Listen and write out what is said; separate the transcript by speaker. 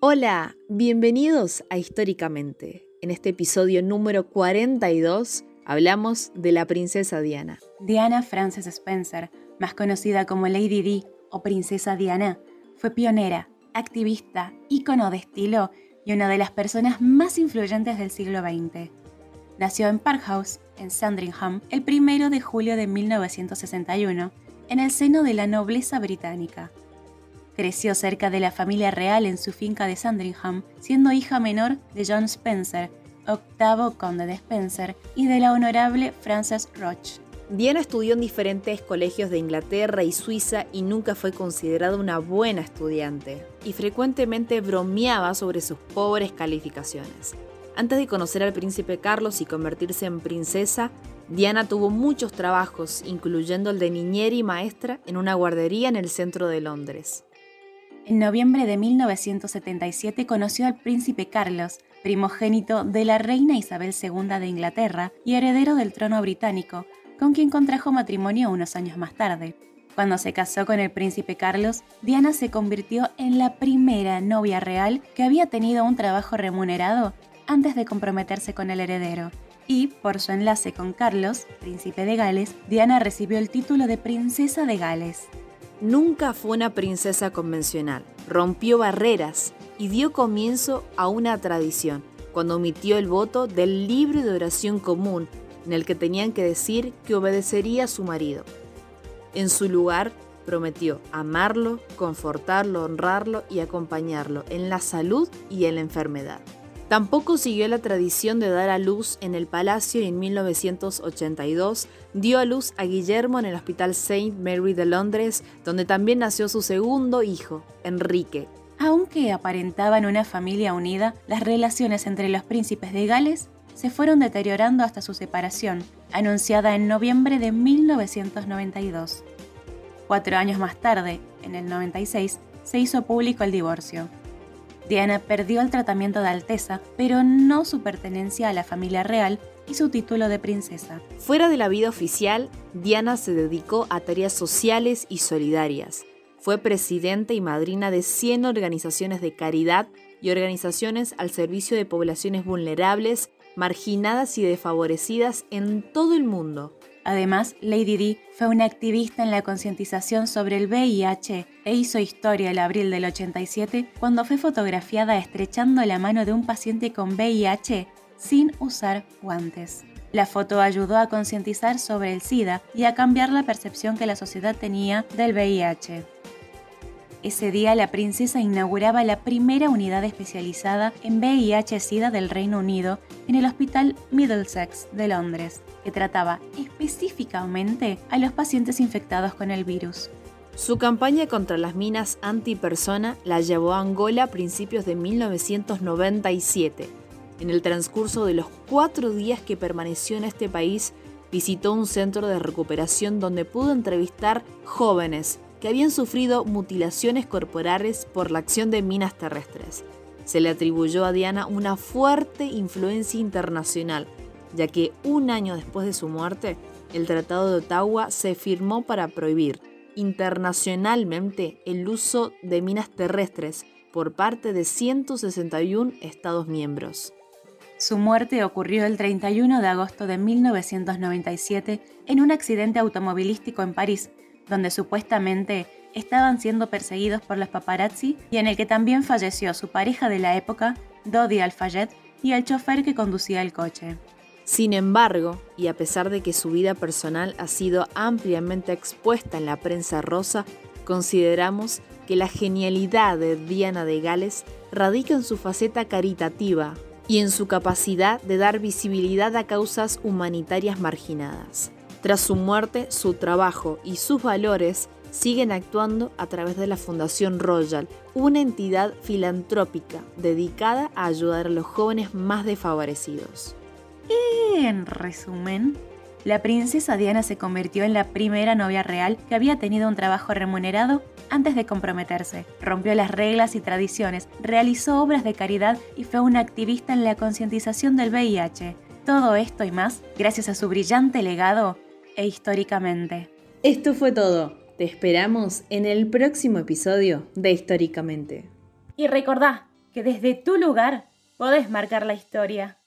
Speaker 1: Hola, bienvenidos a Históricamente. En este episodio número 42 hablamos de la princesa Diana.
Speaker 2: Diana Frances Spencer, más conocida como Lady Di o Princesa Diana, fue pionera, activista, ícono de estilo y una de las personas más influyentes del siglo XX. Nació en Park House, en Sandringham, el 1 de julio de 1961, en el seno de la nobleza británica. Creció cerca de la familia real en su finca de Sandringham, siendo hija menor de John Spencer, octavo conde de Spencer, y de la honorable Frances Roche.
Speaker 1: Diana estudió en diferentes colegios de Inglaterra y Suiza y nunca fue considerada una buena estudiante, y frecuentemente bromeaba sobre sus pobres calificaciones. Antes de conocer al príncipe Carlos y convertirse en princesa, Diana tuvo muchos trabajos, incluyendo el de niñera y maestra en una guardería en el centro de Londres.
Speaker 2: En noviembre de 1977 conoció al príncipe Carlos, primogénito de la reina Isabel II de Inglaterra y heredero del trono británico, con quien contrajo matrimonio unos años más tarde. Cuando se casó con el príncipe Carlos, Diana se convirtió en la primera novia real que había tenido un trabajo remunerado antes de comprometerse con el heredero. Y, por su enlace con Carlos, príncipe de Gales, Diana recibió el título de princesa de Gales
Speaker 1: nunca fue una princesa convencional. Rompió barreras y dio comienzo a una tradición cuando omitió el voto del libro de oración común en el que tenían que decir que obedecería a su marido. En su lugar, prometió amarlo, confortarlo, honrarlo y acompañarlo en la salud y en la enfermedad. Tampoco siguió la tradición de dar a luz en el palacio y en 1982 dio a luz a Guillermo en el Hospital St. Mary de Londres, donde también nació su segundo hijo, Enrique.
Speaker 2: Aunque aparentaban una familia unida, las relaciones entre los príncipes de Gales se fueron deteriorando hasta su separación, anunciada en noviembre de 1992. Cuatro años más tarde, en el 96, se hizo público el divorcio. Diana perdió el tratamiento de alteza, pero no su pertenencia a la familia real y su título de princesa.
Speaker 1: Fuera de la vida oficial, Diana se dedicó a tareas sociales y solidarias. Fue presidenta y madrina de 100 organizaciones de caridad y organizaciones al servicio de poblaciones vulnerables, marginadas y desfavorecidas en todo el mundo.
Speaker 2: Además, Lady Di fue una activista en la concientización sobre el VIH e hizo historia el abril del 87 cuando fue fotografiada estrechando la mano de un paciente con VIH sin usar guantes. La foto ayudó a concientizar sobre el SIDA y a cambiar la percepción que la sociedad tenía del VIH. Ese día la princesa inauguraba la primera unidad especializada en VIH-Sida del Reino Unido en el Hospital Middlesex de Londres, que trataba específicamente a los pacientes infectados con el virus.
Speaker 1: Su campaña contra las minas antipersona la llevó a Angola a principios de 1997. En el transcurso de los cuatro días que permaneció en este país, visitó un centro de recuperación donde pudo entrevistar jóvenes que habían sufrido mutilaciones corporales por la acción de minas terrestres. Se le atribuyó a Diana una fuerte influencia internacional, ya que un año después de su muerte, el Tratado de Ottawa se firmó para prohibir internacionalmente el uso de minas terrestres por parte de 161 Estados miembros.
Speaker 2: Su muerte ocurrió el 31 de agosto de 1997 en un accidente automovilístico en París, donde supuestamente estaban siendo perseguidos por los paparazzi y en el que también falleció su pareja de la época, Dodi Al-Fayed, y el chofer que conducía el coche.
Speaker 1: Sin embargo, y a pesar de que su vida personal ha sido ampliamente expuesta en la prensa rosa, consideramos que la genialidad de Diana de Gales radica en su faceta caritativa y en su capacidad de dar visibilidad a causas humanitarias marginadas. Tras su muerte, su trabajo y sus valores siguen actuando a través de la Fundación Royal, una entidad filantrópica dedicada a ayudar a los jóvenes más desfavorecidos.
Speaker 2: En resumen, la princesa Diana se convirtió en la primera novia real que había tenido un trabajo remunerado antes de comprometerse. Rompió las reglas y tradiciones, realizó obras de caridad y fue una activista en la concientización del VIH. Todo esto y más gracias a su brillante legado e históricamente.
Speaker 1: Esto fue todo. Te esperamos en el próximo episodio de Históricamente.
Speaker 2: Y recordá que desde tu lugar podés marcar la historia.